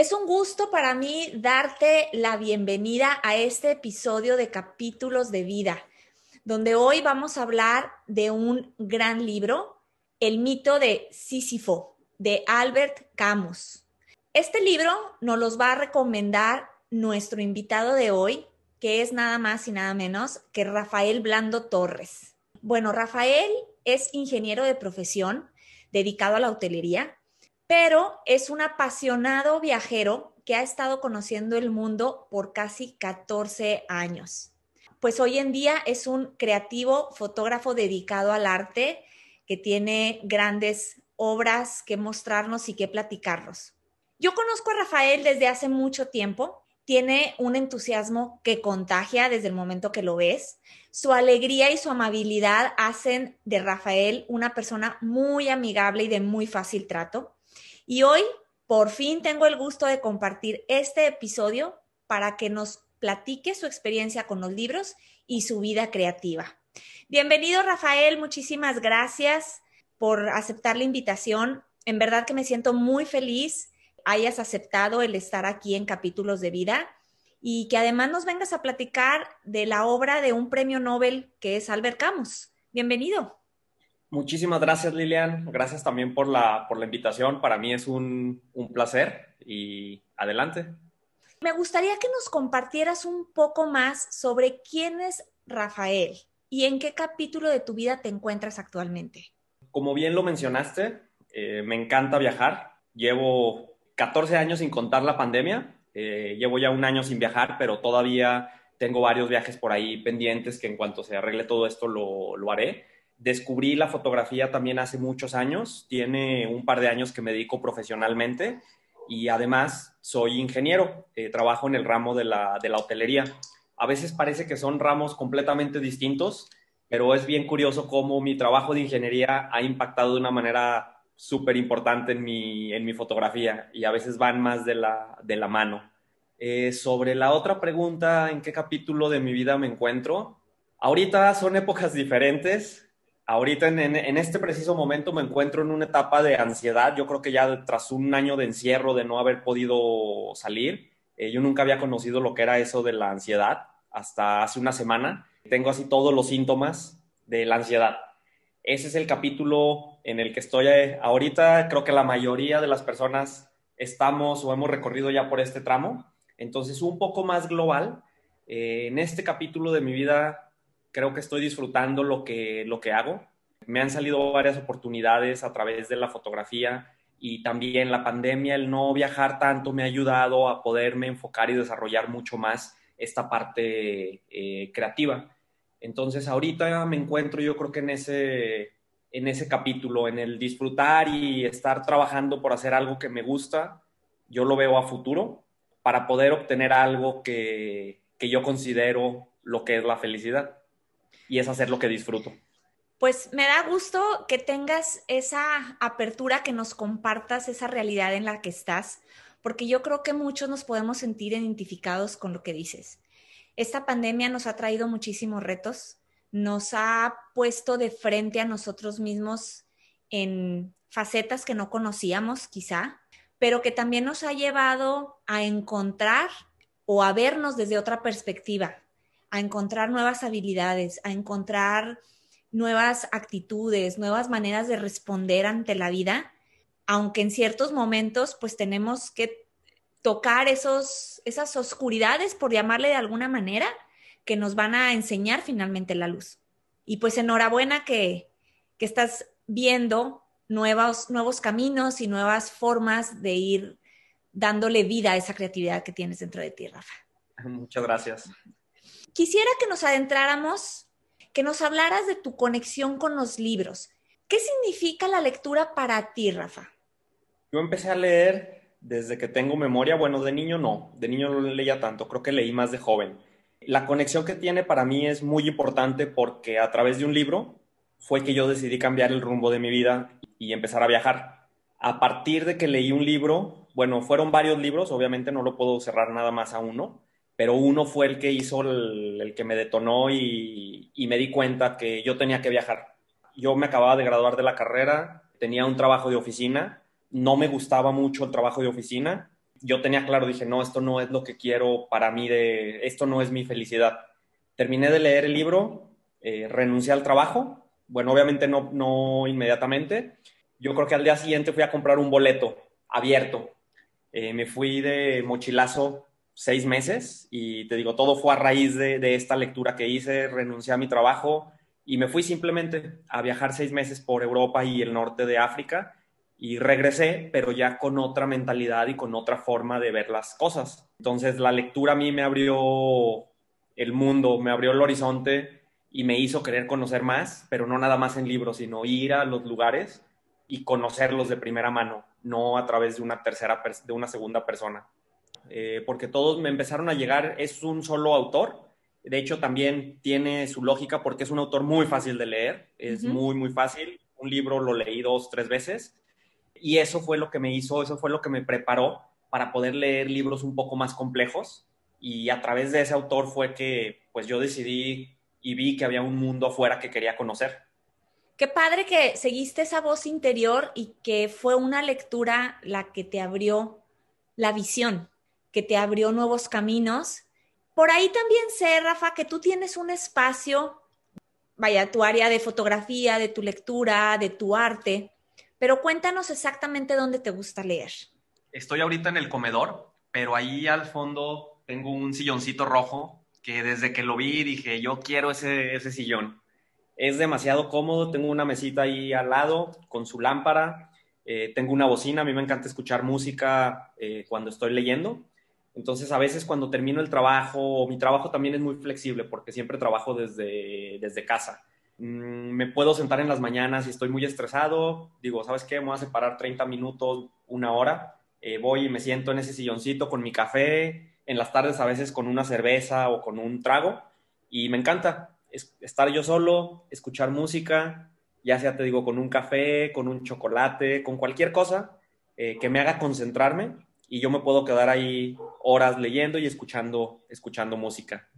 Es un gusto para mí darte la bienvenida a este episodio de Capítulos de Vida, donde hoy vamos a hablar de un gran libro, El mito de Sísifo, de Albert Camus. Este libro nos los va a recomendar nuestro invitado de hoy, que es nada más y nada menos que Rafael Blando Torres. Bueno, Rafael es ingeniero de profesión dedicado a la hotelería pero es un apasionado viajero que ha estado conociendo el mundo por casi 14 años. Pues hoy en día es un creativo fotógrafo dedicado al arte que tiene grandes obras que mostrarnos y que platicarnos. Yo conozco a Rafael desde hace mucho tiempo. Tiene un entusiasmo que contagia desde el momento que lo ves. Su alegría y su amabilidad hacen de Rafael una persona muy amigable y de muy fácil trato. Y hoy, por fin, tengo el gusto de compartir este episodio para que nos platique su experiencia con los libros y su vida creativa. Bienvenido, Rafael. Muchísimas gracias por aceptar la invitación. En verdad que me siento muy feliz hayas aceptado el estar aquí en Capítulos de Vida y que además nos vengas a platicar de la obra de un premio Nobel que es Albert Camus. Bienvenido. Muchísimas gracias, Lilian. Gracias también por la, por la invitación. Para mí es un, un placer y adelante. Me gustaría que nos compartieras un poco más sobre quién es Rafael y en qué capítulo de tu vida te encuentras actualmente. Como bien lo mencionaste, eh, me encanta viajar. Llevo 14 años sin contar la pandemia. Eh, llevo ya un año sin viajar, pero todavía tengo varios viajes por ahí pendientes que en cuanto se arregle todo esto lo, lo haré descubrí la fotografía también hace muchos años, tiene un par de años que me dedico profesionalmente y además soy ingeniero, eh, trabajo en el ramo de la, de la hotelería. A veces parece que son ramos completamente distintos, pero es bien curioso cómo mi trabajo de ingeniería ha impactado de una manera súper importante en mi, en mi fotografía y a veces van más de la, de la mano. Eh, sobre la otra pregunta, ¿en qué capítulo de mi vida me encuentro? Ahorita son épocas diferentes ahorita en, este preciso momento me encuentro en una etapa de ansiedad. Yo creo que ya tras un año de encierro, de no haber podido salir, eh, yo nunca había conocido lo que era eso de la ansiedad hasta hace una semana. Tengo así todos los síntomas de la ansiedad. Ese es el capítulo en el que estoy eh, ahorita. Creo que la mayoría de las personas estamos o hemos recorrido ya por este tramo. Entonces, un poco más global, eh, en este capítulo de mi vida creo que estoy disfrutando lo que, lo que hago. Me han salido varias oportunidades a través de la fotografía y también la pandemia, el no viajar tanto me ha ayudado a poderme enfocar y desarrollar mucho más esta parte eh, creativa. Entonces ahorita me encuentro yo creo que en ese, en ese capítulo, en el disfrutar y estar trabajando por hacer algo que me gusta, yo lo veo a futuro para poder obtener algo que, que yo considero lo que es la felicidad y es hacer lo que disfruto. Pues me da gusto que tengas esa apertura, que nos compartas esa realidad en la que estás, porque yo creo que muchos nos podemos sentir identificados con lo que dices. Esta pandemia nos ha traído muchísimos retos, nos ha puesto de frente a nosotros mismos en facetas que no conocíamos quizá, pero que también nos ha llevado a encontrar o a vernos desde otra perspectiva, a encontrar nuevas habilidades, a encontrar nuevas actitudes, nuevas maneras de responder ante la vida, aunque en ciertos momentos pues tenemos que tocar esos, esas oscuridades, por llamarle de alguna manera, que nos van a enseñar finalmente la luz. Y pues enhorabuena que, que estás viendo nuevos, nuevos caminos y nuevas formas de ir dándole vida a esa creatividad que tienes dentro de ti, Rafa. Muchas gracias. Quisiera que nos adentráramos, que nos hablaras de tu conexión con los libros. ¿Qué significa la lectura para ti, Rafa? Yo empecé a leer desde que tengo memoria. Bueno, de niño no, de niño no leía tanto, creo que leí más de joven. La conexión que tiene para mí es muy importante porque a través de un libro fue que yo decidí cambiar el rumbo de mi vida y empezar a viajar. A partir de que leí un libro, bueno, fueron varios libros, obviamente no lo puedo cerrar nada más a uno, pero uno fue el que hizo el, que me detonó y, me di cuenta que yo tenía que viajar. Yo me acababa de graduar de la carrera, tenía un trabajo de oficina, no me gustaba mucho el trabajo de oficina. Yo tenía claro, dije, no, esto no es lo que quiero para mí, de, esto no es mi felicidad. Terminé de leer el libro, eh, renuncié al trabajo, bueno, obviamente no, no inmediatamente. Yo creo que al día siguiente fui a comprar un boleto abierto. Eh, me fui de mochilazo seis meses y te digo, todo fue a raíz de, de, esta lectura que hice, renuncié a mi trabajo y me fui simplemente a viajar seis meses por Europa y el norte de África y regresé, pero ya con otra mentalidad y con otra forma de ver las cosas. Entonces la lectura a mí me abrió el mundo, me abrió el horizonte y me hizo querer conocer más, pero no nada más en libros, sino ir a los lugares y conocerlos de primera mano, no a través de una tercera, de una segunda persona. Eh, porque todos me empezaron a llegar, es un solo autor, de hecho también tiene su lógica porque es un autor muy fácil de leer, es muy, muy fácil. Un libro lo leí dos, tres veces. Y eso fue lo que me hizo, eso fue lo que me preparó para poder leer libros un poco más complejos. Y a través de ese autor fue que pues yo decidí y vi que había un mundo afuera que quería conocer. Qué padre que seguiste esa voz interior y que fue una lectura la que te abrió la visión, que te abrió nuevos caminos. Por ahí también sé, Rafa, que tú tienes un espacio, vaya, tu área de fotografía, de tu lectura, de tu arte, pero cuéntanos exactamente dónde te gusta leer. Estoy ahorita en el comedor, pero ahí al fondo tengo un silloncito rojo que desde que lo vi dije, yo quiero ese, ese sillón. Es demasiado cómodo, tengo una mesita ahí al lado con su lámpara, eh, tengo una bocina, a mí me encanta escuchar música eh, cuando estoy leyendo. Entonces, a veces cuando termino el trabajo, mi trabajo también es muy flexible porque siempre trabajo desde, desde casa. Mm, me puedo sentar en las mañanas y estoy muy estresado, digo, ¿sabes qué? Me voy a separar 30 minutos, una hora, eh, voy y me siento en ese silloncito con mi café, en las tardes a veces con una cerveza o con un trago, y me encanta estar yo solo, escuchar música, ya sea te digo con un café, con un chocolate, con cualquier cosa eh, que me haga concentrarme y yo me puedo quedar ahí horas leyendo y escuchando, escuchando música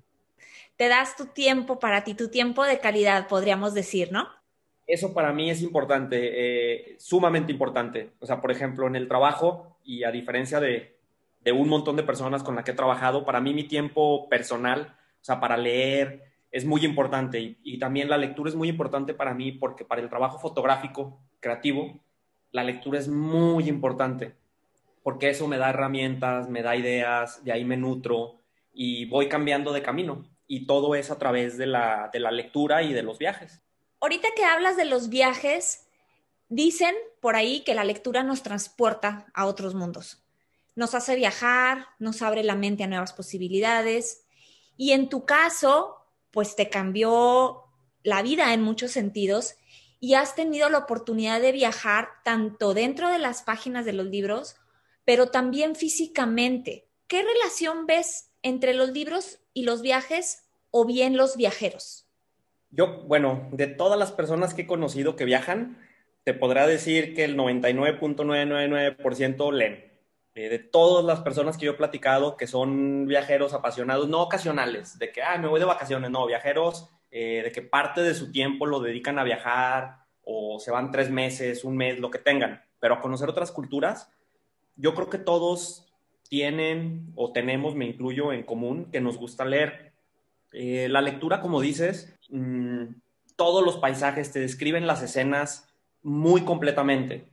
te das tu tiempo para ti, tu tiempo de calidad, podríamos decir, ¿no? Eso para mí es importante, eh, sumamente importante. O sea, por ejemplo, en el trabajo, y a diferencia de, de un montón de personas con las que he trabajado, para mí mi tiempo personal, o sea, para leer, es muy importante. Y, y también la lectura es muy importante para mí porque para el trabajo fotográfico, creativo, la lectura es muy importante porque eso me da herramientas, me da ideas, de ahí me nutro y voy cambiando de camino y todo es a través de la, de la lectura y de los viajes. Ahorita que hablas de los viajes, dicen por ahí que la lectura nos transporta a otros mundos. Nos hace viajar, nos abre la mente a nuevas posibilidades y en tu caso, pues te cambió la vida en muchos sentidos y has tenido la oportunidad de viajar tanto dentro de las páginas de los libros, pero también físicamente. ¿Qué relación ves entre los libros y los viajes o bien los viajeros? Yo, bueno, de todas las personas que he conocido que viajan, te podrá decir que el 99.999% leen. Eh, de todas las personas que yo he platicado que son viajeros apasionados, no ocasionales, de que, ah, me voy de vacaciones, no, viajeros, eh, de que parte de su tiempo lo dedican a viajar o se van tres meses, un mes, lo que tengan, pero a conocer otras culturas, yo creo que todos tienen o tenemos, me incluyo en común, que nos gusta leer. Eh, la lectura, como dices, mm, todos los paisajes te describen las escenas muy completamente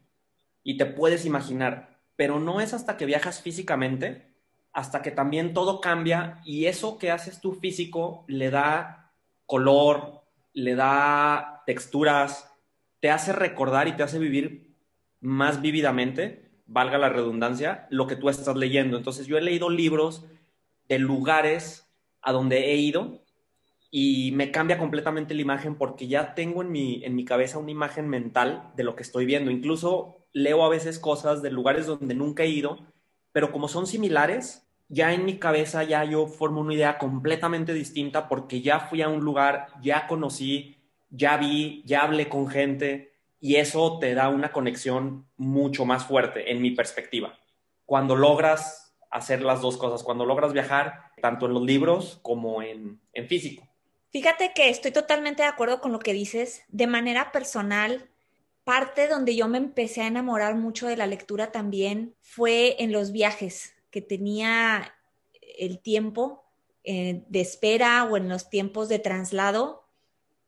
y te puedes imaginar, pero no es hasta que viajas físicamente, hasta que también todo cambia y eso que haces tú físico le da color, le da texturas, te hace recordar y te hace vivir más vívidamente valga la redundancia, lo que tú estás leyendo. Entonces yo he leído libros de lugares a donde he ido y me cambia completamente la imagen porque ya tengo en mi, en mi cabeza una imagen mental de lo que estoy viendo. Incluso leo a veces cosas de lugares donde nunca he ido pero como son similares, ya en mi cabeza ya yo formo una idea completamente distinta porque ya fui a un lugar, ya conocí, ya vi, ya hablé con gente y eso te da una conexión mucho más fuerte en mi perspectiva. Cuando logras hacer las dos cosas, cuando logras viajar tanto en los libros como en, en físico. Fíjate que estoy totalmente de acuerdo con lo que dices. De manera personal, parte donde yo me empecé a enamorar mucho de la lectura también fue en los viajes que tenía el tiempo eh, de espera o en los tiempos de traslado,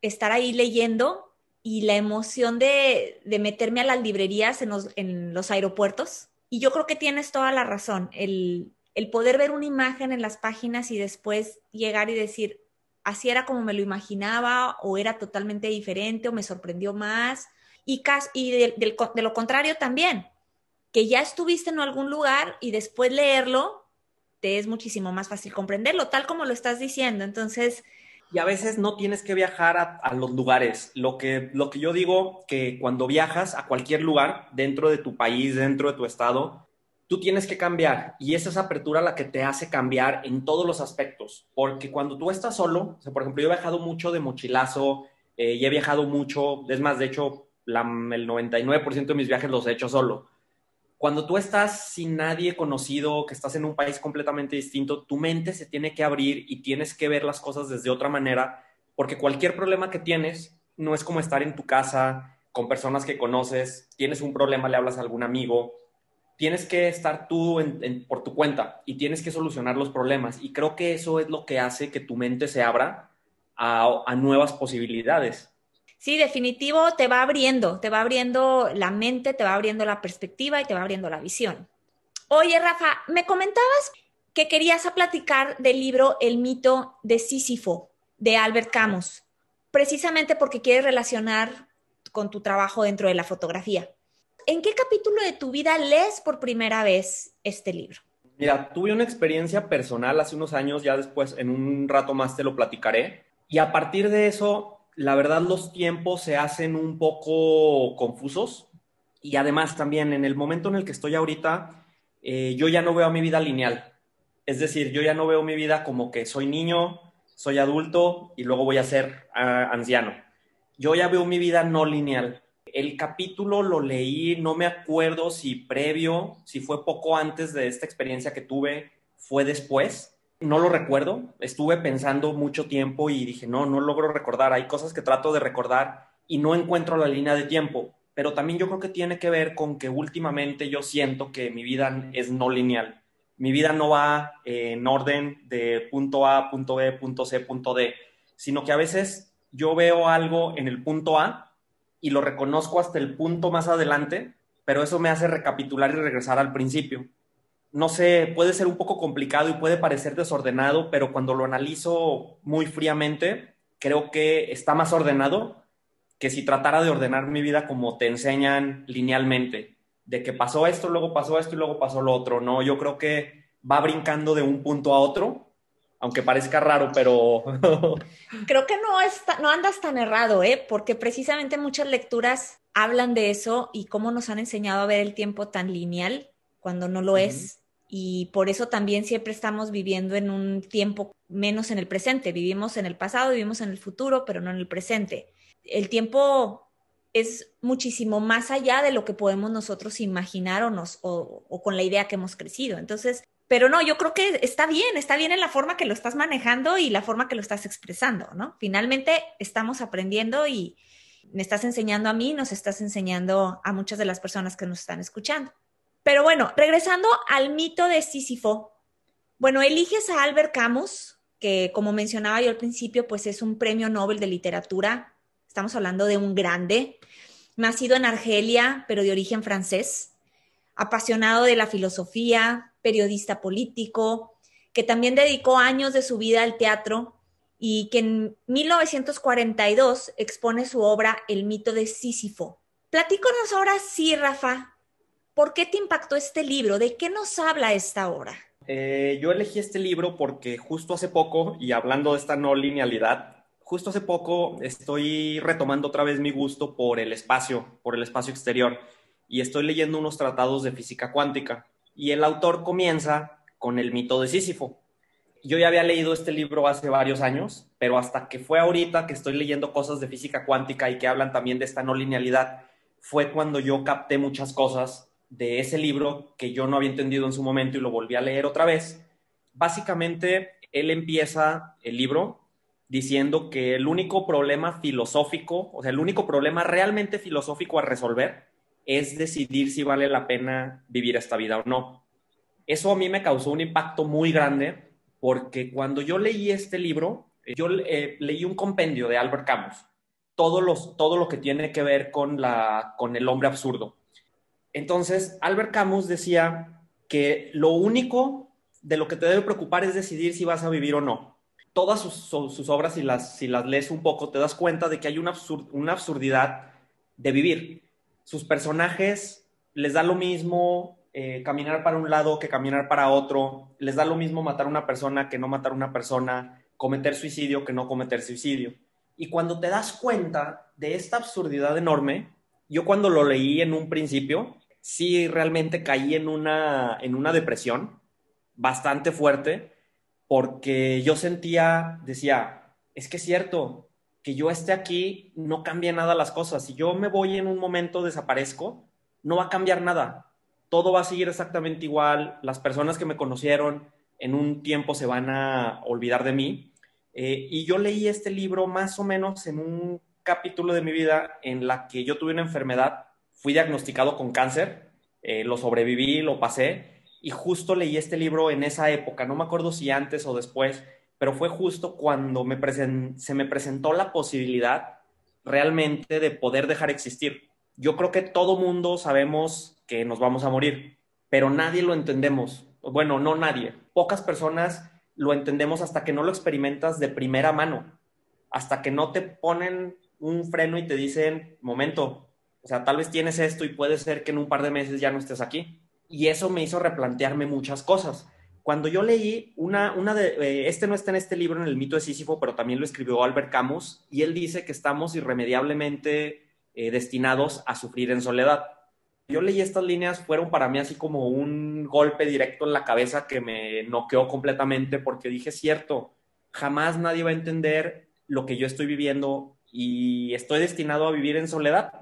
estar ahí leyendo y la emoción de, meterme a las librerías en los, aeropuertos. Y yo creo que tienes toda la razón, el, el poder ver una imagen en las páginas y después llegar y decir, así era como me lo imaginaba o era totalmente diferente o me sorprendió más. Y, y de, lo contrario también, que ya estuviste en algún lugar y después leerlo, te es muchísimo más fácil comprenderlo, tal como lo estás diciendo. Entonces... Y a veces no tienes que viajar a, los lugares. Lo que, lo que yo digo, que cuando viajas a cualquier lugar, dentro de tu país, dentro de tu estado, tú tienes que cambiar. Y es esa apertura la que te hace cambiar en todos los aspectos. Porque cuando tú estás solo, por ejemplo, yo he viajado mucho de mochilazo, eh, y he viajado mucho, es más, de hecho, el 99% de mis viajes los he hecho solo. Cuando tú estás sin nadie conocido, que estás en un país completamente distinto, tu mente se tiene que abrir y tienes que ver las cosas desde otra manera, porque cualquier problema que tienes no es como estar en tu casa con personas que conoces, tienes un problema, le hablas a algún amigo, tienes que estar tú por tu cuenta y tienes que solucionar los problemas. Y creo que eso es lo que hace que tu mente se abra a nuevas posibilidades. Sí, definitivo, te va abriendo, te va abriendo la mente, te va abriendo la perspectiva y te va abriendo la visión. Oye, Rafa, me comentabas que querías platicar del libro El mito de Sísifo de Albert Camus, precisamente porque quieres relacionar con tu trabajo dentro de la fotografía. ¿En qué capítulo de tu vida lees por primera vez este libro? Mira, tuve una experiencia personal hace unos años, ya después en un rato más te lo platicaré, y a partir de eso la verdad los tiempos se hacen un poco confusos y además también en el momento en el que estoy ahorita, eh, yo ya no veo mi vida lineal. Es decir, yo ya no veo mi vida como que soy niño, soy adulto y luego voy a ser ah, anciano. Yo ya veo mi vida no lineal. El capítulo lo leí, no me acuerdo si previo, si fue poco antes de esta experiencia que tuve, fue después, no lo recuerdo, estuve pensando mucho tiempo y dije, no, no logro recordar, hay cosas que trato de recordar y no encuentro la línea de tiempo, pero también yo creo que tiene que ver con que últimamente yo siento que mi vida es no lineal. Mi vida no va en orden de punto A, punto B, punto C, punto D, sino que a veces yo veo algo en el punto A y lo reconozco hasta el punto más adelante, pero eso me hace recapitular y regresar al principio no sé, puede ser un poco complicado y puede parecer desordenado, pero cuando lo analizo muy fríamente, creo que está más ordenado que si tratara de ordenar mi vida como te enseñan linealmente, de que pasó esto, luego pasó esto y luego pasó lo otro. No, yo creo que va brincando de un punto a otro, aunque parezca raro, pero... creo que no, está, no andas tan errado, ¿eh? porque precisamente muchas lecturas hablan de eso y cómo nos han enseñado a ver el tiempo tan lineal cuando no lo es y por eso también siempre estamos viviendo en un tiempo menos en el presente. Vivimos en el pasado, vivimos en el futuro, pero no en el presente. El tiempo es muchísimo más allá de lo que podemos nosotros imaginar o, o, con la idea que hemos crecido. Entonces, pero no, yo creo que está bien, está bien en la forma que lo estás manejando y la forma que lo estás expresando, ¿no? Finalmente estamos aprendiendo y me estás enseñando a mí, nos estás enseñando a muchas de las personas que nos están escuchando. Pero bueno, regresando al mito de Sísifo, bueno, eliges a Albert Camus, que como mencionaba yo al principio, pues es un premio Nobel de literatura. Estamos hablando de un grande, nacido en Argelia, pero de origen francés, apasionado de la filosofía, periodista político, que también dedicó años de su vida al teatro y que en 1942 expone su obra El mito de Sísifo. Platíconos ahora sí, Rafa, ¿Por qué te impactó este libro? ¿De qué nos habla esta obra? Eh, yo elegí este libro porque justo hace poco, y hablando de esta no linealidad, justo hace poco estoy retomando otra vez mi gusto por el espacio, por el espacio exterior, y estoy leyendo unos tratados de física cuántica. y el autor comienza con el mito de Sísifo. Yo ya había leído este libro hace varios años, pero hasta que fue ahorita que estoy leyendo cosas de física cuántica y que hablan también de esta no linealidad, fue cuando yo capté muchas cosas de ese libro que yo no había entendido en su momento y lo volví a leer otra vez. Básicamente, él empieza el libro diciendo que el único problema filosófico, o sea, el único problema realmente filosófico a resolver es decidir si vale la pena vivir esta vida o no. Eso a mí me causó un impacto muy grande porque cuando yo leí este libro, yo eh, leí un compendio de Albert Camus, todo, los, todo lo que tiene que ver con, la, con el hombre absurdo. Entonces, Albert Camus decía que lo único de lo que te debe preocupar es decidir si vas a vivir o no. Todas sus, obras, si las, si las lees un poco, te das cuenta de que hay una, una absurdidad de vivir. Sus personajes les da lo mismo eh, caminar para un lado que caminar para otro, les da lo mismo matar a una persona que no matar a una persona, cometer suicidio que no cometer suicidio. Y cuando te das cuenta de esta absurdidad enorme, yo cuando lo leí en un principio, sí realmente caí en una, en una depresión bastante fuerte, porque yo sentía, decía, es que es cierto, que yo esté aquí no cambia nada las cosas. Si yo me voy en un momento, desaparezco, no va a cambiar nada todo va a seguir exactamente igual, las personas que me conocieron en un tiempo se van a olvidar de mí. Eh, y yo leí este libro más o menos en un capítulo de mi vida en la que yo tuve una enfermedad, fui diagnosticado con cáncer, eh, lo sobreviví, lo pasé, y justo leí este libro en esa época, no me acuerdo si antes o después, pero fue justo cuando se me presentó la posibilidad realmente de poder dejar existir. Yo creo que todo mundo sabemos que nos vamos a morir, pero nadie lo entendemos. Bueno, no nadie. Pocas personas lo entendemos hasta que no lo experimentas de primera mano, hasta que no te ponen un freno y te dicen, momento, o sea, tal vez tienes esto y puede ser que en un par de meses ya no estés aquí. Y eso me hizo replantearme muchas cosas. Cuando yo leí una, una de, eh, este no está en este libro, en el mito de Sísifo, pero también lo escribió Albert Camus, y él dice que estamos irremediablemente eh, destinados a sufrir en soledad yo leí estas líneas, fueron para mí así como un golpe directo en la cabeza que me noqueó completamente porque dije, cierto, jamás nadie va a entender lo que yo estoy viviendo y estoy destinado a vivir en soledad,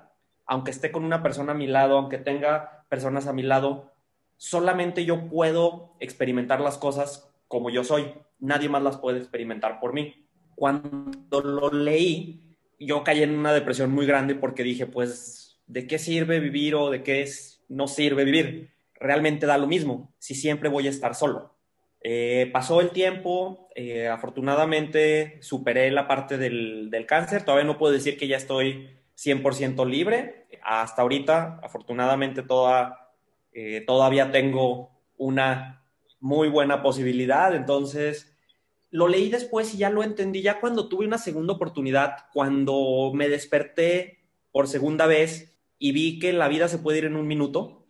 aunque esté con una persona a mi lado, aunque tenga personas a mi lado, solamente yo puedo experimentar las cosas como yo soy, nadie más las puede experimentar por mí. Cuando lo leí, yo caí en una depresión muy grande porque dije, pues de qué sirve vivir o de qué es, no sirve vivir. Realmente da lo mismo si siempre voy a estar solo. Eh, pasó el tiempo, eh, afortunadamente superé la parte del, cáncer, todavía no puedo decir que ya estoy 100% libre, hasta ahorita afortunadamente toda, eh, todavía tengo una muy buena posibilidad, entonces lo leí después y ya lo entendí, ya cuando tuve una segunda oportunidad, cuando me desperté por segunda vez y vi que la vida se puede ir en un minuto,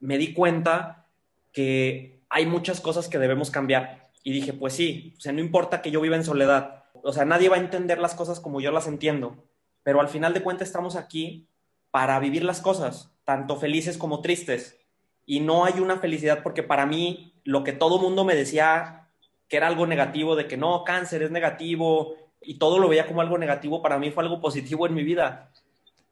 me di cuenta que hay muchas cosas que debemos cambiar. Y dije, pues sí, o sea, no importa que yo viva en soledad, o sea, nadie va a entender las cosas como yo las entiendo, pero al final de cuentas estamos aquí para vivir las cosas, tanto felices como tristes. Y no hay una felicidad porque para mí lo que todo mundo me decía que era algo negativo, de que no, cáncer es negativo, y todo lo veía como algo negativo, para mí fue algo positivo en mi vida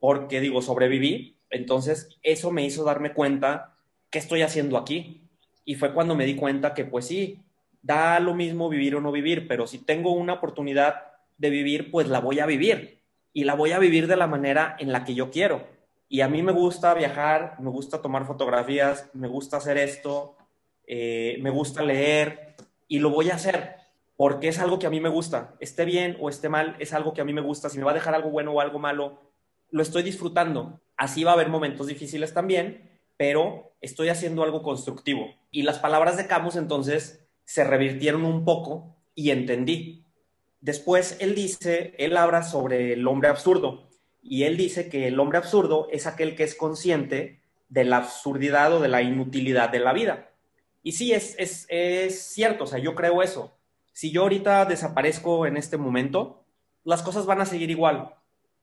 porque digo, sobreviví, entonces eso me hizo darme cuenta qué estoy haciendo aquí. Y fue cuando me di cuenta que pues sí, da lo mismo vivir o no vivir, pero si tengo una oportunidad de vivir, pues la voy a vivir. Y la voy a vivir de la manera en la que yo quiero. Y a mí me gusta viajar, me gusta tomar fotografías, me gusta hacer esto, eh, me gusta leer y lo voy a hacer porque es algo que a mí me gusta. Esté bien o esté mal, es algo que a mí me gusta. Si me va a dejar algo bueno o algo malo, lo estoy disfrutando. Así va a haber momentos difíciles también, pero estoy haciendo algo constructivo. Y las palabras de Camus entonces se revirtieron un poco y entendí. Después él dice, él habla sobre el hombre absurdo y él dice que el hombre absurdo es aquel que es consciente de la absurdidad o de la inutilidad de la vida. Y sí, es, es, es cierto, o sea, yo creo eso. Si yo ahorita desaparezco en este momento, las cosas van a seguir igual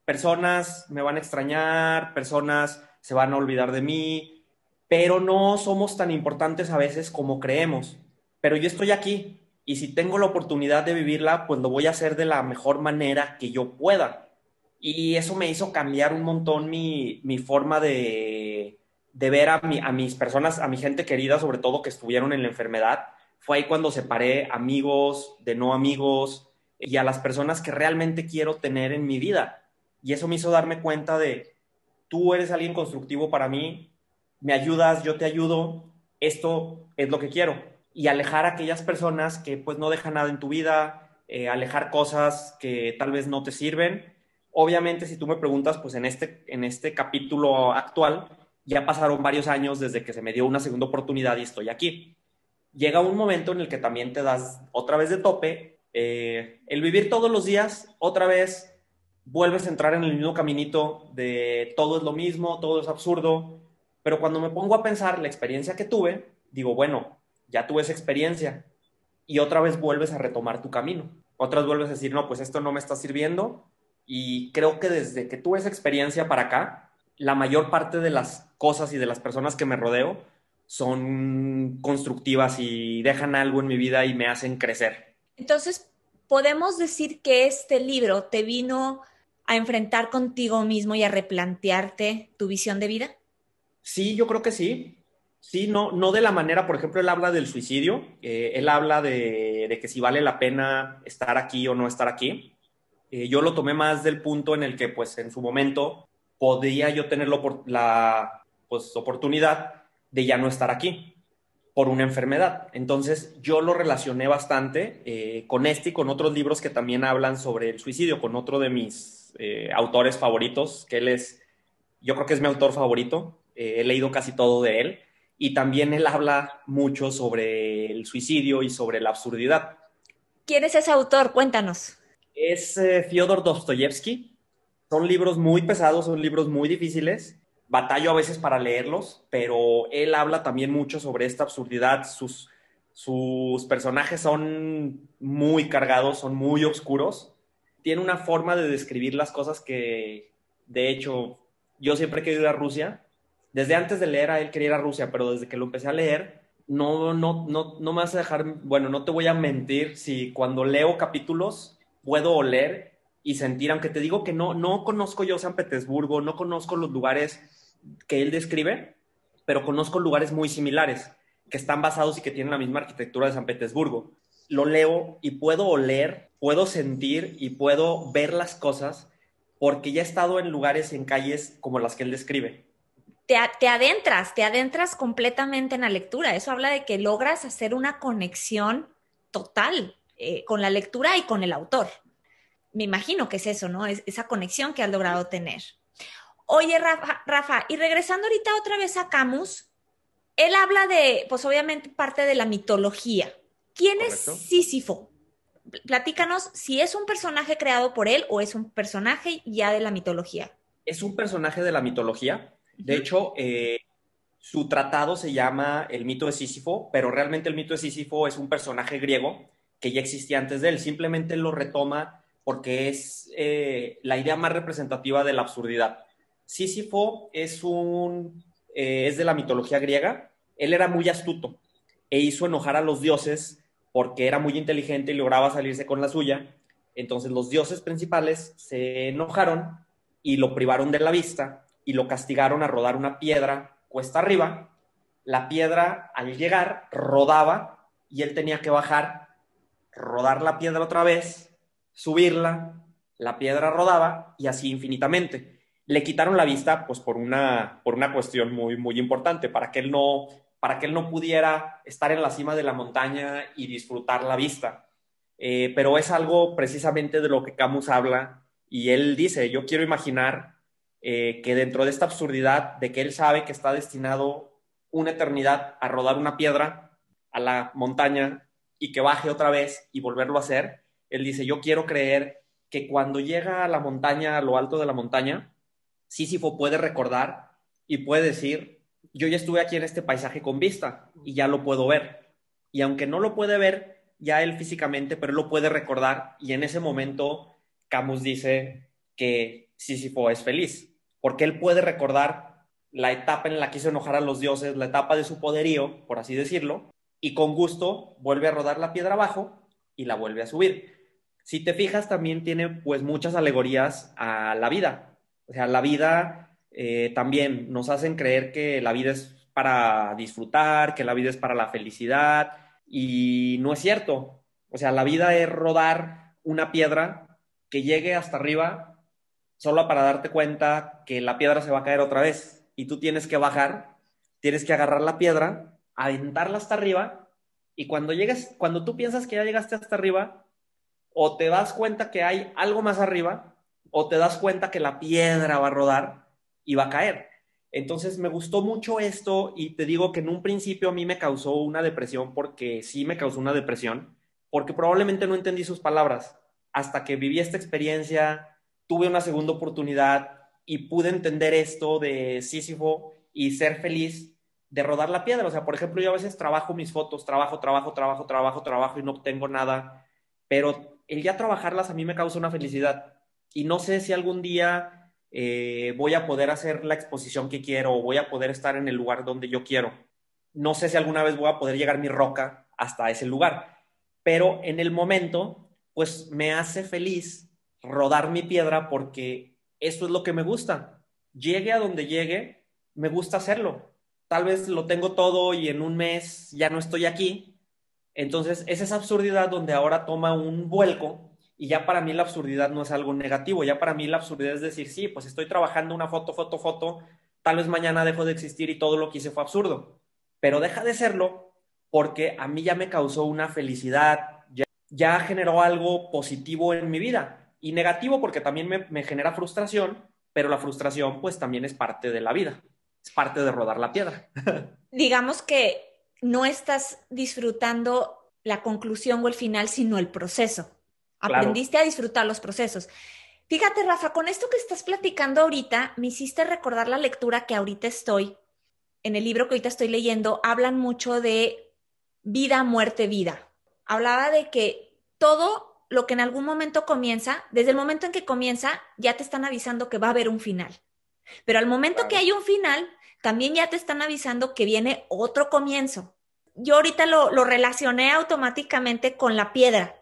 personas me van a extrañar, personas se van a olvidar de mí, pero no somos tan importantes a veces como creemos. Pero yo estoy aquí y si tengo la oportunidad de vivirla, pues lo voy a hacer de la mejor manera que yo pueda. Y eso me hizo cambiar un montón mi, forma de, ver a, a mis personas, a mi gente querida, sobre todo que estuvieron en la enfermedad. Fue ahí cuando separé amigos de no amigos y a las personas que realmente quiero tener en mi vida. Y eso me hizo darme cuenta de, tú eres alguien constructivo para mí, me ayudas, yo te ayudo, esto es lo que quiero. Y alejar a aquellas personas que pues no dejan nada en tu vida, eh, alejar cosas que tal vez no te sirven. Obviamente, si tú me preguntas, pues en este, en este capítulo actual ya pasaron varios años desde que se me dio una segunda oportunidad y estoy aquí. Llega un momento en el que también te das otra vez de tope. Eh, el vivir todos los días, otra vez vuelves a entrar en el mismo caminito de todo es lo mismo, todo es absurdo, pero cuando me pongo a pensar la experiencia que tuve, digo, bueno, ya tuve esa experiencia y otra vez vuelves a retomar tu camino. Otras vuelves a decir, no, pues esto no me está sirviendo. Y creo que desde que tuve esa experiencia para acá, la mayor parte de las cosas y de las personas que me rodeo son constructivas y dejan algo en mi vida y me hacen crecer. Entonces, podemos decir que este libro te vino a enfrentar contigo mismo y a replantearte tu visión de vida? Sí, yo creo que sí. Sí, no, no de la manera, por ejemplo, él habla del suicidio, eh, él habla de, que si vale la pena estar aquí o no estar aquí. Eh, yo lo tomé más del punto en el que, pues, en su momento podía yo tener la pues, oportunidad de ya no estar aquí por una enfermedad. Entonces, yo lo relacioné bastante eh, con este y con otros libros que también hablan sobre el suicidio, con otro de mis autores favoritos, que él es, yo creo que es mi autor favorito, he leído casi todo de él, y también él habla mucho sobre el suicidio y sobre la absurdidad. ¿Quién es ese autor? Cuéntanos. Es eh, Fyodor Dostoyevsky. Son libros muy pesados, son libros muy difíciles. Batallo a veces para leerlos, pero él habla también mucho sobre esta absurdidad. Sus, sus personajes son muy cargados, son muy oscuros tiene una forma de describir las cosas que, de hecho, yo siempre he querido ir a Rusia. Desde antes de leer a él quería ir a Rusia, pero desde que lo empecé a leer, no, no, no, no me vas a dejar, bueno, no te voy a mentir si cuando leo capítulos puedo oler y sentir, aunque te digo que no, no conozco yo San Petersburgo, no conozco los lugares que él describe, pero conozco lugares muy similares, que están basados y que tienen la misma arquitectura de San Petersburgo. Lo leo y puedo oler puedo sentir y puedo ver las cosas porque ya he estado en lugares, en calles como las que él describe. Te, adentras, te adentras completamente en la lectura. Eso habla de que logras hacer una conexión total eh, con la lectura y con el autor. Me imagino que es eso, ¿no? Es esa conexión que has logrado tener. Oye, Rafa, Rafa, y regresando ahorita otra vez a Camus, él habla de, pues obviamente parte de la mitología. ¿Quién es Sísifo? platícanos si es un personaje creado por él o es un personaje ya de la mitología. Es un personaje de la mitología. De hecho, eh, su tratado se llama El mito de Sísifo, pero realmente el mito de Sísifo es un personaje griego que ya existía antes de él. Simplemente lo retoma porque es eh, la idea más representativa de la absurdidad. Sísifo es, un, eh, es de la mitología griega. Él era muy astuto e hizo enojar a los dioses porque era muy inteligente y lograba salirse con la suya. Entonces los dioses principales se enojaron y lo privaron de la vista y lo castigaron a rodar una piedra cuesta arriba. La piedra al llegar rodaba y él tenía que bajar, rodar la piedra otra vez, subirla, la piedra rodaba y así infinitamente. Le quitaron la vista pues por una, por una cuestión muy, muy importante, para que él no para que él no pudiera estar en la cima de la montaña y disfrutar la vista. Eh, pero es algo precisamente de lo que Camus habla y él dice, yo quiero imaginar eh, que dentro de esta absurdidad de que él sabe que está destinado una eternidad a rodar una piedra a la montaña y que baje otra vez y volverlo a hacer, él dice, yo quiero creer que cuando llega a la montaña, a lo alto de la montaña, Sísifo puede recordar y puede decir, yo ya estuve aquí en este paisaje con vista y ya lo puedo ver. Y aunque no lo puede ver ya él físicamente, pero lo puede recordar y en ese momento Camus dice que Sísifo es feliz, porque él puede recordar la etapa en la que hizo enojar a los dioses, la etapa de su poderío, por así decirlo, y con gusto vuelve a rodar la piedra abajo y la vuelve a subir. Si te fijas, también tiene pues muchas alegorías a la vida. O sea, la vida eh, también nos hacen creer que la vida es para disfrutar, que la vida es para la felicidad, y no es cierto. O sea, la vida es rodar una piedra que llegue hasta arriba solo para darte cuenta que la piedra se va a caer otra vez y tú tienes que bajar, tienes que agarrar la piedra, aventarla hasta arriba y cuando llegues, cuando tú piensas que ya llegaste hasta arriba, o te das cuenta que hay algo más arriba, o te das cuenta que la piedra va a rodar y va a caer. Entonces me gustó mucho esto y te digo que en un principio a mí me causó una depresión porque sí me causó una depresión, porque probablemente no entendí sus palabras. Hasta que viví esta experiencia, tuve una segunda oportunidad y pude entender esto de Sísifo y ser feliz de rodar la piedra. O sea, por ejemplo, yo a veces trabajo mis fotos, trabajo, trabajo, trabajo, trabajo, trabajo y no obtengo nada, pero el ya trabajarlas a mí me causa una felicidad. Y no sé si algún día eh, voy a poder hacer la exposición que quiero o voy a poder estar en el lugar donde yo quiero. No sé si alguna vez voy a poder llegar mi roca hasta ese lugar, pero en el momento, pues me hace feliz rodar mi piedra porque eso es lo que me gusta. Llegue a donde llegue, me gusta hacerlo. Tal vez lo tengo todo y en un mes ya no estoy aquí. Entonces, es esa absurdidad donde ahora toma un vuelco y ya para mí la absurdidad no es algo negativo, ya para mí la absurdidad es decir, sí, pues estoy trabajando una foto, foto, foto, tal vez mañana dejo de existir y todo lo que hice fue absurdo, pero deja de serlo porque a mí ya me causó una felicidad, ya, generó algo positivo en mi vida y negativo porque también me, me genera frustración, pero la frustración pues también es parte de la vida, es parte de rodar la piedra. Digamos que no estás disfrutando la conclusión o el final, sino el proceso. Aprendiste a disfrutar los procesos. Fíjate, Rafa, con esto que estás platicando ahorita, me hiciste recordar la lectura que ahorita estoy, en el libro que ahorita estoy leyendo, hablan mucho de vida, muerte, vida. Hablaba de que todo lo que en algún momento comienza, desde el momento en que comienza, ya te están avisando que va a haber un final. Pero al momento que hay un final, también ya te están avisando que viene otro comienzo. Yo ahorita lo, lo relacioné automáticamente con la piedra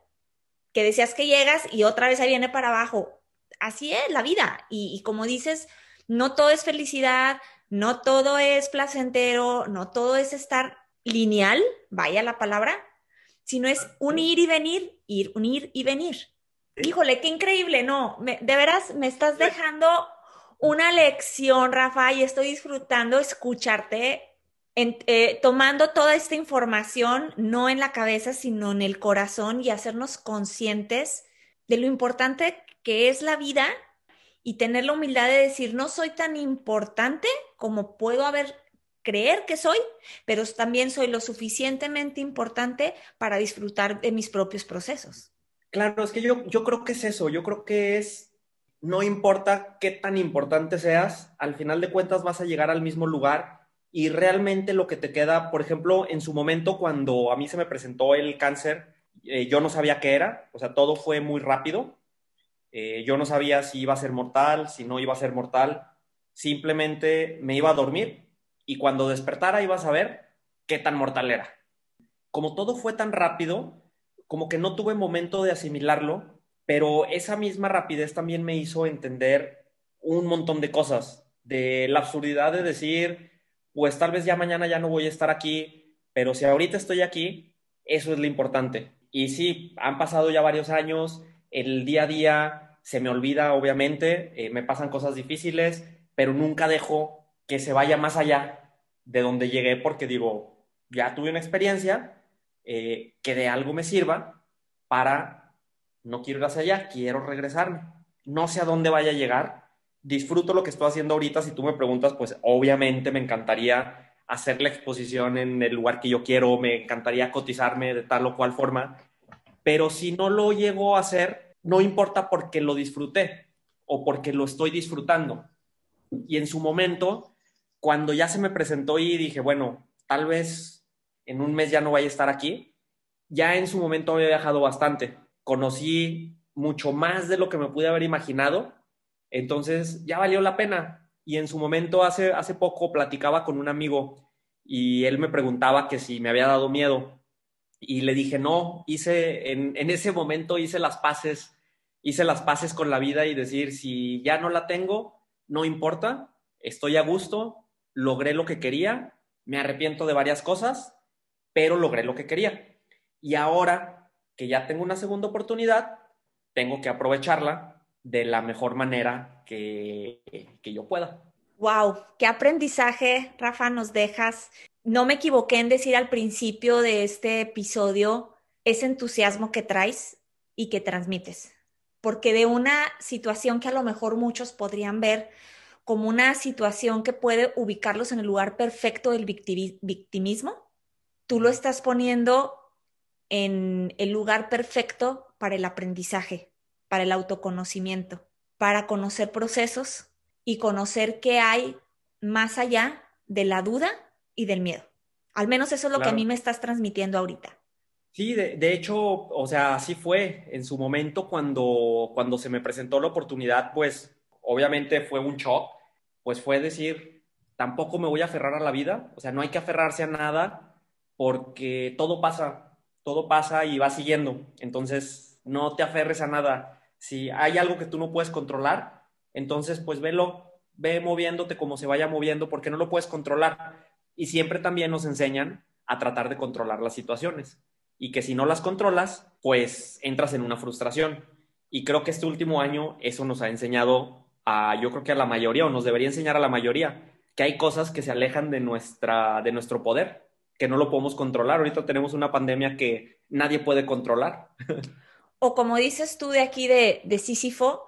que decías que llegas y otra vez ahí viene para abajo. Así es la vida. Y, como dices, no todo es felicidad, no todo es placentero, no todo es estar lineal, vaya la palabra, sino es un ir y venir, ir, unir y venir. Híjole, qué increíble, no, de veras me estás dejando una lección, Rafa, y estoy disfrutando escucharte eh, tomando toda esta información, no en la cabeza, sino en el corazón y hacernos conscientes de lo importante que es la vida y tener la humildad de decir, no soy tan importante como puedo haber creer que soy, pero también soy lo suficientemente importante para disfrutar de mis propios procesos. Claro, es que yo, yo creo que es eso, yo creo que es, no importa qué tan importante seas, al final de cuentas vas a llegar al mismo lugar y realmente lo que te queda, por ejemplo, en su momento cuando a mí se me presentó el cáncer, eh, yo no sabía qué era, o sea, todo fue muy rápido. Eh, yo no sabía si iba a ser mortal, si no iba a ser mortal. Simplemente me iba a dormir y cuando despertara iba a saber qué tan mortal era. Como todo fue tan rápido, como que no tuve momento de asimilarlo, pero esa misma rapidez también me hizo entender un montón de cosas, de la absurdidad de decir, pues tal vez ya mañana ya no voy a estar aquí, pero si ahorita estoy aquí, eso es lo importante. Y sí, han pasado ya varios años, el día a día se me olvida, obviamente, eh, me pasan cosas difíciles, pero nunca dejo que se vaya más allá de donde llegué porque digo, ya tuve una experiencia eh, que de algo me sirva para, no quiero ir hacia allá, quiero regresarme. No sé a dónde vaya a llegar, disfruto lo que estoy haciendo ahorita. Si tú me preguntas, pues obviamente me encantaría hacer la exposición en el lugar que yo quiero, me encantaría cotizarme de tal o cual forma, pero si no lo llego a hacer, no importa porque lo disfruté o porque lo estoy disfrutando. Y en su momento, cuando ya se me presentó y dije, bueno, tal vez en un mes ya no vaya a estar aquí, ya en su momento había viajado bastante. Conocí mucho más de lo que me pude haber imaginado entonces ya valió la pena. Y en su momento, hace, hace poco, platicaba con un amigo y él me preguntaba que si me había dado miedo. Y le dije, no, hice, en, en ese momento hice las paces, hice las paces con la vida y decir, si ya no la tengo, no importa, estoy a gusto, logré lo que quería, me arrepiento de varias cosas, pero logré lo que quería. Y ahora que ya tengo una segunda oportunidad, tengo que aprovecharla de la mejor manera que, que yo pueda. Wow, qué aprendizaje, Rafa, nos dejas. No me equivoqué en decir al principio de este episodio ese entusiasmo que traes y que transmites, porque de una situación que a lo mejor muchos podrían ver como una situación que puede ubicarlos en el lugar perfecto del victimismo, tú lo estás poniendo en el lugar perfecto para el aprendizaje, para el autoconocimiento, para conocer procesos y conocer qué hay más allá de la duda y del miedo. Al menos eso es lo que a mí me estás transmitiendo ahorita. Sí, de, hecho, o sea, así fue. En su momento, cuando, cuando se me presentó la oportunidad, pues obviamente fue un shock pues fue decir, tampoco me voy a aferrar a la vida, o sea, no hay que aferrarse a nada porque todo pasa, todo pasa y va siguiendo. Entonces, no te aferres a nada. Si hay algo que tú no puedes controlar, entonces pues velo, ve moviéndote como se vaya moviendo porque no lo puedes controlar. Y siempre también nos enseñan a tratar de controlar las situaciones y que si no las controlas, pues entras en una frustración. Y creo que este último año eso nos ha enseñado yo creo que a la mayoría, o nos debería enseñar a la mayoría, que hay cosas que se alejan de, nuestra, de nuestro poder, que no lo podemos controlar. Ahorita tenemos una pandemia que nadie puede controlar. O como dices tú de aquí de, de Sísifo,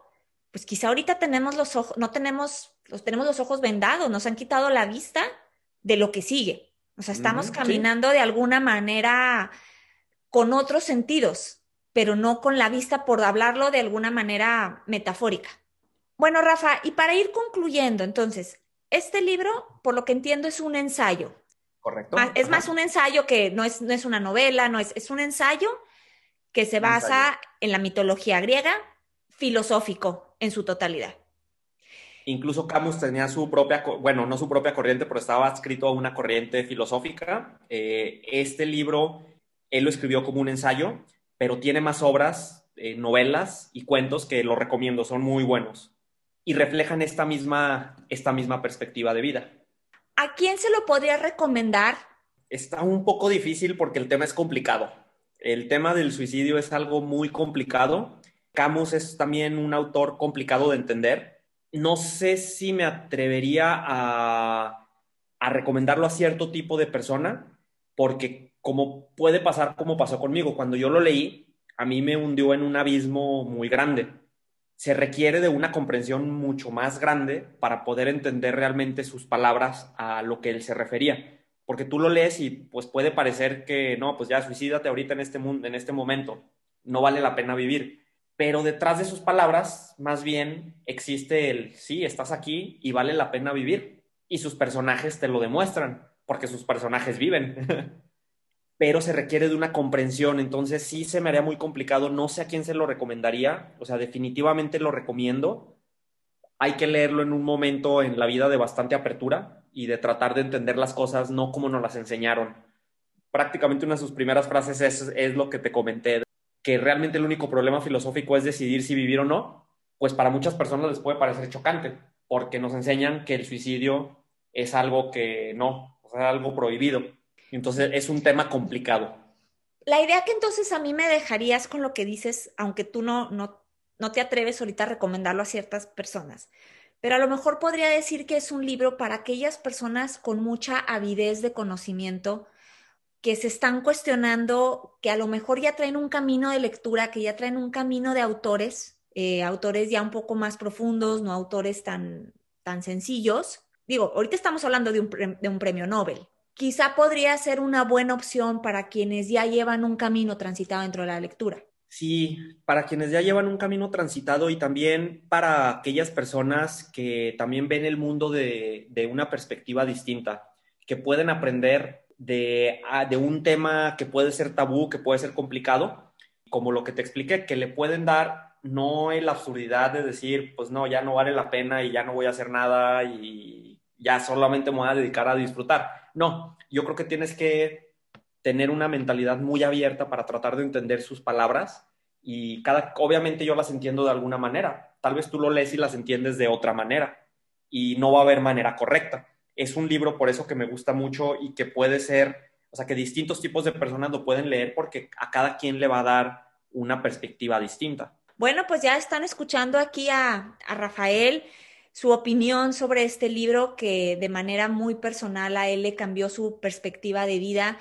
pues quizá ahorita tenemos los ojos, no tenemos, los, tenemos los ojos vendados, nos han quitado la vista de lo que sigue. O sea, estamos caminando de alguna manera con otros sentidos, pero no con la vista por hablarlo de alguna manera metafórica. Bueno, Rafa, y para ir concluyendo, entonces, este libro, por lo que entiendo, es un ensayo. Correcto. es más un ensayo que no es, no es una novela, no es, es un ensayo que se basa en la mitología griega, filosófico en su totalidad. Incluso Camus tenía su propia, bueno, no su propia corriente, pero estaba escrito a una corriente filosófica. Eh, este libro, él lo escribió como un ensayo, pero tiene más obras, eh, novelas y cuentos que lo recomiendo, son muy buenos y reflejan esta misma, esta misma perspectiva de vida. ¿A quién se lo podría recomendar? Está un poco difícil porque el tema es complicado. El tema del suicidio es algo muy complicado. Camus es también un autor complicado de entender. No sé si me atrevería a, a recomendarlo a cierto tipo de persona, porque como puede pasar como pasó conmigo, cuando yo lo leí, a mí me hundió en un abismo muy grande se requiere de una comprensión mucho más grande para poder entender realmente sus palabras a lo que él se refería. Porque tú lo lees y pues puede parecer que no, pues ya suicídate ahorita en este, mundo, en este momento, no vale la pena vivir. Pero detrás de sus palabras, más bien existe el sí, estás aquí y vale la pena vivir. Y sus personajes te lo demuestran, porque sus personajes viven. pero se requiere de una comprensión, entonces sí se me haría muy complicado, no sé a quién se lo recomendaría, o sea, definitivamente lo recomiendo. Hay que leerlo en un momento en la vida de bastante apertura y de tratar de entender las cosas no como nos las enseñaron. Prácticamente una de sus primeras frases es, es lo que te comenté, que realmente el único problema filosófico es decidir si vivir o no, pues para muchas personas les puede parecer chocante, porque nos enseñan que el suicidio es algo que no, sea, algo prohibido entonces es un tema complicado. La idea que entonces a mí me dejarías con lo que dices, aunque tú no, no, no te atreves ahorita a recomendarlo a ciertas personas, pero a lo mejor podría decir que es un libro para aquellas personas con mucha avidez de conocimiento que se están cuestionando, que a lo mejor ya traen un camino de lectura, que ya traen un camino de autores, eh, autores ya un poco más profundos, no autores tan, tan sencillos. Digo, ahorita estamos hablando de un, de un premio Nobel, quizá podría ser una buena opción para quienes ya llevan un camino transitado dentro de la lectura. Sí, para quienes ya llevan un camino transitado y también para aquellas personas que también ven el mundo de, una perspectiva distinta, que pueden aprender de, de, un tema que puede ser tabú, que puede ser complicado, como lo que te expliqué, que le pueden dar no la absurdidad de decir, pues no, ya no vale la pena y ya no voy a hacer nada y ya solamente me voy a dedicar a disfrutar. No, yo creo que tienes que tener una mentalidad muy abierta para tratar de entender sus palabras y cada, obviamente yo las entiendo de alguna manera. Tal vez tú lo lees y las entiendes de otra manera y no va a haber manera correcta. Es un libro por eso que me gusta mucho y que puede ser, o sea, que distintos tipos de personas lo pueden leer porque a cada quien le va a dar una perspectiva distinta. Bueno, pues ya están escuchando aquí a, a Rafael su opinión sobre este libro que de manera muy personal a él le cambió su perspectiva de vida.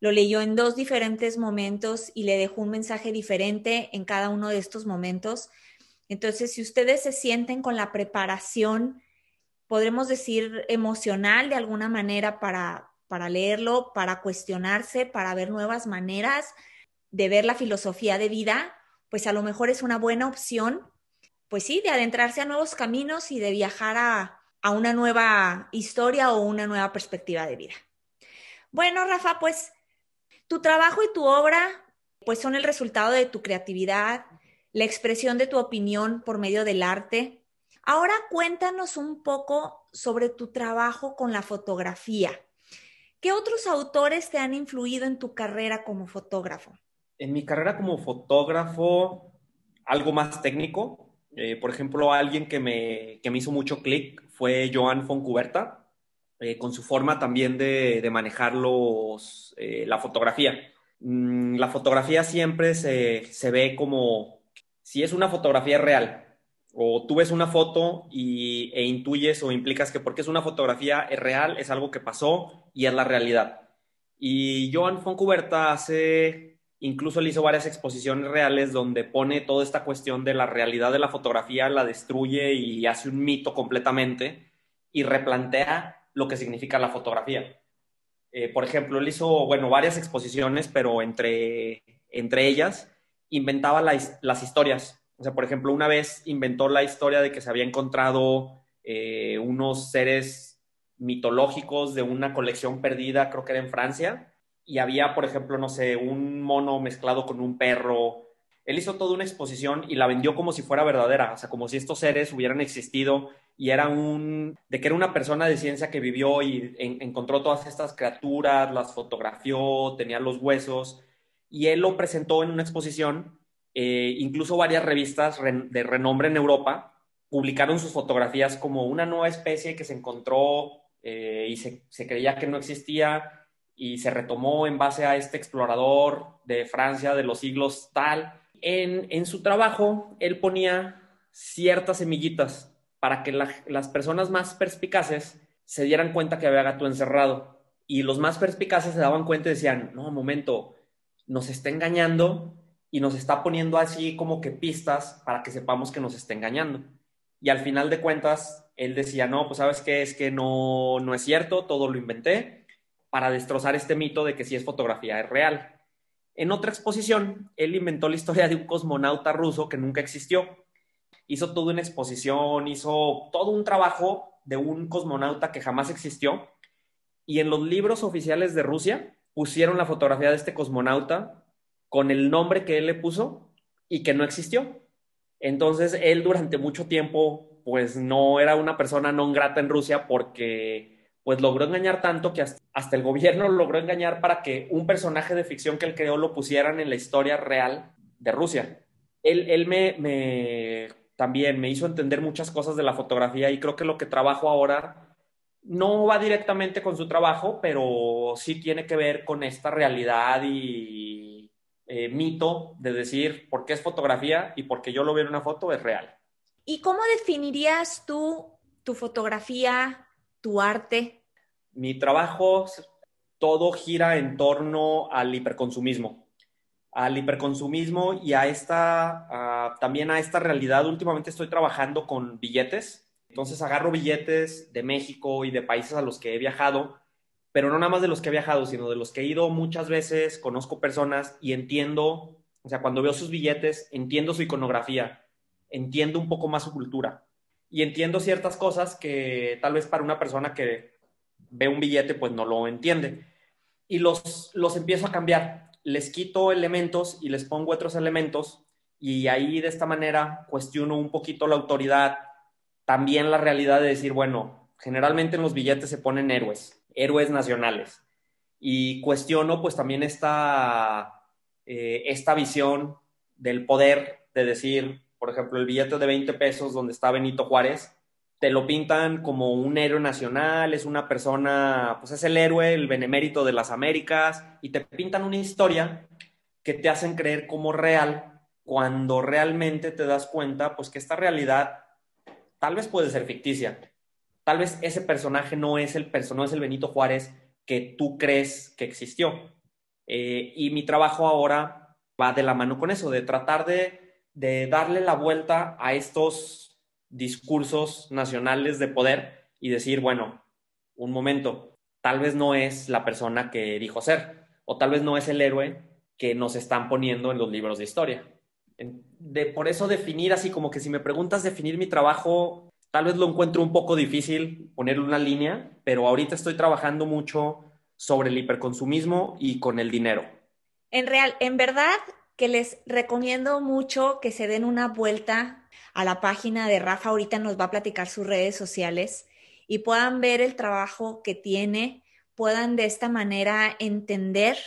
Lo leyó en dos diferentes momentos y le dejó un mensaje diferente en cada uno de estos momentos. Entonces, si ustedes se sienten con la preparación, podremos decir emocional de alguna manera para, para leerlo, para cuestionarse, para ver nuevas maneras de ver la filosofía de vida, pues a lo mejor es una buena opción, pues sí, de adentrarse a nuevos caminos y de viajar a, a una nueva historia o una nueva perspectiva de vida. Bueno, Rafa, pues tu trabajo y tu obra pues son el resultado de tu creatividad, la expresión de tu opinión por medio del arte. Ahora cuéntanos un poco sobre tu trabajo con la fotografía. ¿Qué otros autores te han influido en tu carrera como fotógrafo? en mi carrera como fotógrafo, algo más técnico. Eh, por ejemplo, alguien que me, que me hizo mucho clic fue Joan Foncuberta, eh, con su forma también de, de manejar los, eh, la fotografía. Mm, la fotografía siempre se, se, ve como si es una fotografía real, o tú ves una foto y, e intuyes o implicas que porque es una fotografía es real, es algo que pasó y es la realidad. Y Joan Foncuberta hace Incluso él hizo varias exposiciones reales donde pone toda esta cuestión de la realidad de la fotografía, la destruye y hace un mito completamente y replantea lo que significa la fotografía. Eh, por ejemplo, él hizo, bueno, varias exposiciones, pero entre, entre ellas inventaba las historias. O sea, por ejemplo, una vez inventó la historia de que se había encontrado eh, unos seres mitológicos de una colección perdida, creo que era en Francia, y había, por ejemplo, no sé, un mono mezclado con un perro. Él hizo toda una exposición y la vendió como si fuera verdadera, o sea, como si estos seres hubieran existido y era un, de que era una persona de ciencia que vivió y encontró todas estas criaturas, las fotografió, tenía los huesos y él lo presentó en una exposición, eh, incluso varias revistas de renombre en Europa publicaron sus fotografías como una nueva especie que se encontró eh, y se, se creía que no existía y se retomó en base a este explorador de Francia de los siglos tal. En, su trabajo, él ponía ciertas semillitas para que las personas más perspicaces se dieran cuenta que había gato encerrado. Y los más perspicaces se daban cuenta y decían, no, momento, nos está engañando y nos está poniendo así como que pistas para que sepamos que nos está engañando. Y al final de cuentas, él decía, no, pues sabes qué, es que no, no es cierto, todo lo inventé para destrozar este mito de que si es fotografía es real. En otra exposición, él inventó la historia de un cosmonauta ruso que nunca existió. Hizo toda una exposición, hizo todo un trabajo de un cosmonauta que jamás existió. Y en los libros oficiales de Rusia pusieron la fotografía de este cosmonauta con el nombre que él le puso y que no existió. Entonces, él durante mucho tiempo, pues no era una persona no grata en Rusia porque pues logró engañar tanto que hasta, el gobierno logró engañar para que un personaje de ficción que él creó lo pusieran en la historia real de Rusia. Él, él me, también me hizo entender muchas cosas de la fotografía y creo que lo que trabajo ahora no va directamente con su trabajo, pero sí tiene que ver con esta realidad y eh, mito de decir por qué es fotografía y porque yo lo veo en una foto es real. ¿Y cómo definirías tú tu fotografía tu arte? Mi trabajo, todo gira en torno al hiperconsumismo, al hiperconsumismo y a esta, también a esta realidad. Últimamente estoy trabajando con billetes, entonces agarro billetes de México y de países a los que he viajado, pero no nada más de los que he viajado, sino de los que he ido muchas veces, conozco personas y entiendo, o sea, cuando veo sus billetes, entiendo su iconografía, entiendo un poco más su cultura y entiendo ciertas cosas que tal vez para una persona que ve un billete pues no lo entiende. Y los, los empiezo a cambiar. Les quito elementos y les pongo otros elementos y ahí de esta manera cuestiono un poquito la autoridad, también la realidad de decir, bueno, generalmente en los billetes se ponen héroes, héroes nacionales. Y cuestiono pues también esta, eh, esta visión del poder de decir, por ejemplo, el billete de 20 pesos donde está Benito Juárez, te lo pintan como un héroe nacional, es una persona, pues es el héroe, el benemérito de las Américas, y te pintan una historia que te hacen creer como real cuando realmente te das cuenta, pues que esta realidad tal vez puede ser ficticia. Tal vez ese personaje no es el, no es el Benito Juárez que tú crees que existió. Eh, y mi trabajo ahora va de la mano con eso, de tratar de, de darle la vuelta a estos discursos nacionales de poder y decir, bueno, un momento, tal vez no es la persona que dijo ser, o tal vez no es el héroe que nos están poniendo en los libros de historia. De, por eso definir así como que si me preguntas definir mi trabajo, tal vez lo encuentro un poco difícil ponerle una línea, pero ahorita estoy trabajando mucho sobre el hiperconsumismo y con el dinero. En real, en verdad que les recomiendo mucho que se den una vuelta a la página de Rafa, ahorita nos va a platicar sus redes sociales y puedan ver el trabajo que tiene, puedan de esta manera entender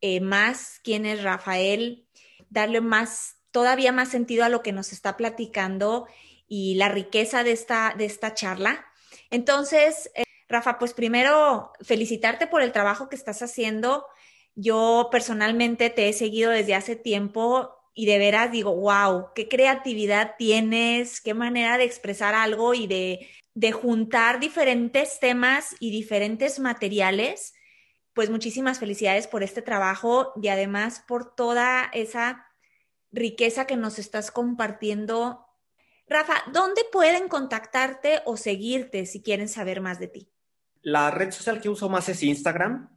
eh, más quién es Rafael, darle más, todavía más sentido a lo que nos está platicando y la riqueza de esta, de esta charla. Entonces, eh, Rafa, pues primero felicitarte por el trabajo que estás haciendo. Yo personalmente te he seguido desde hace tiempo y de veras digo, wow, qué creatividad tienes, qué manera de expresar algo y de, de juntar diferentes temas y diferentes materiales. Pues muchísimas felicidades por este trabajo y además por toda esa riqueza que nos estás compartiendo. Rafa, ¿dónde pueden contactarte o seguirte si quieren saber más de ti? La red social que uso más es Instagram.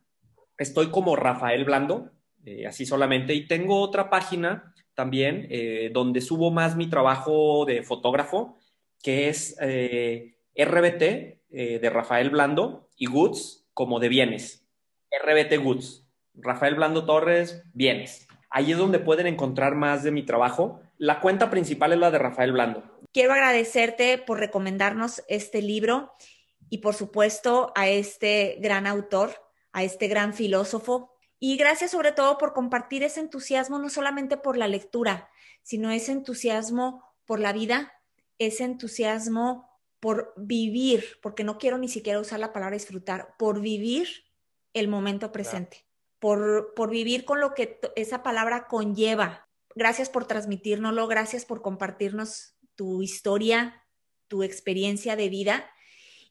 Estoy como Rafael Blando, eh, así solamente. Y tengo otra página también, eh, donde subo más mi trabajo de fotógrafo, que es eh, RBT de Rafael Blando y Goods como de bienes. RBT Goods. Rafael Blando Torres, bienes. Ahí es donde pueden encontrar más de mi trabajo. La cuenta principal es la de Rafael Blando. Quiero agradecerte por recomendarnos este libro y por supuesto a este gran autor, a este gran filósofo, y gracias sobre todo por compartir ese entusiasmo, no solamente por la lectura, sino ese entusiasmo por la vida, ese entusiasmo por vivir, porque no quiero ni siquiera usar la palabra disfrutar, por vivir el momento presente, por, por vivir con lo que esa palabra conlleva. Gracias por transmitírnoslo, gracias por compartirnos tu historia, tu experiencia de vida.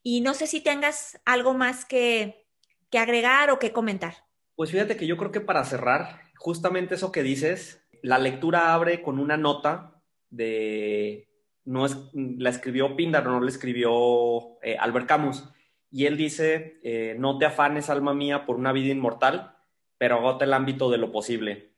Y no sé si tengas algo más que, que agregar o que comentar. Pues fíjate que yo creo que para cerrar, justamente eso que dices, la lectura abre con una nota de, no es, la escribió Píndaro, no la escribió eh, Albert Camus, y él dice, eh, no te afanes, alma mía, por una vida inmortal, pero agota el ámbito de lo posible.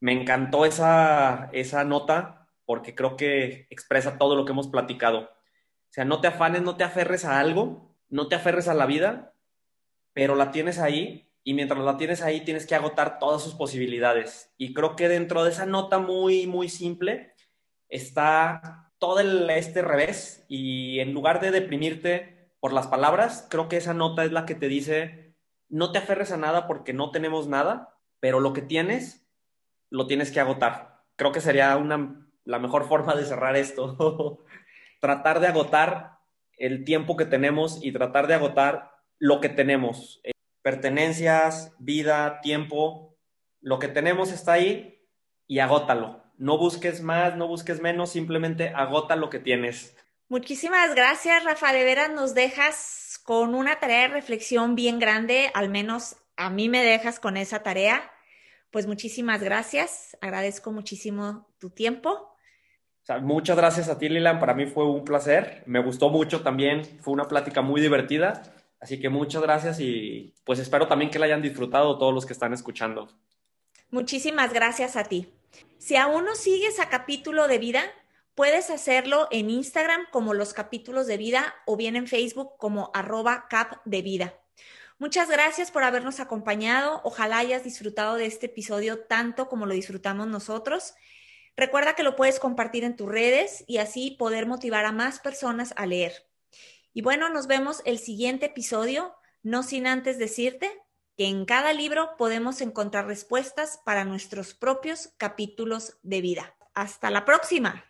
Me encantó esa, esa nota porque creo que expresa todo lo que hemos platicado. O sea, no te afanes, no te aferres a algo, no te aferres a la vida, pero la tienes ahí y mientras la tienes ahí tienes que agotar todas sus posibilidades. Y creo que dentro de esa nota muy, muy simple está todo el, este revés y en lugar de deprimirte por las palabras, creo que esa nota es la que te dice, no te aferres a nada porque no tenemos nada, pero lo que tienes, lo tienes que agotar. Creo que sería una, la mejor forma de cerrar esto. tratar de agotar el tiempo que tenemos y tratar de agotar lo que tenemos pertenencias, vida, tiempo, lo que tenemos está ahí y agótalo. No busques más, no busques menos, simplemente agota lo que tienes. Muchísimas gracias, Rafa. De veras nos dejas con una tarea de reflexión bien grande, al menos a mí me dejas con esa tarea. Pues muchísimas gracias, agradezco muchísimo tu tiempo. muchas gracias a ti, Lilan, para mí fue un placer, me gustó mucho también, fue una plática muy divertida Así que muchas gracias y pues espero también que la hayan disfrutado todos los que están escuchando. Muchísimas gracias a ti. Si aún no sigues a capítulo de vida, puedes hacerlo en Instagram como los capítulos de vida o bien en Facebook como arroba cap de vida. Muchas gracias por habernos acompañado. Ojalá hayas disfrutado de este episodio tanto como lo disfrutamos nosotros. Recuerda que lo puedes compartir en tus redes y así poder motivar a más personas a leer. Y bueno, nos vemos el siguiente episodio, no sin antes decirte que en cada libro podemos encontrar respuestas para nuestros propios capítulos de vida. Hasta la próxima.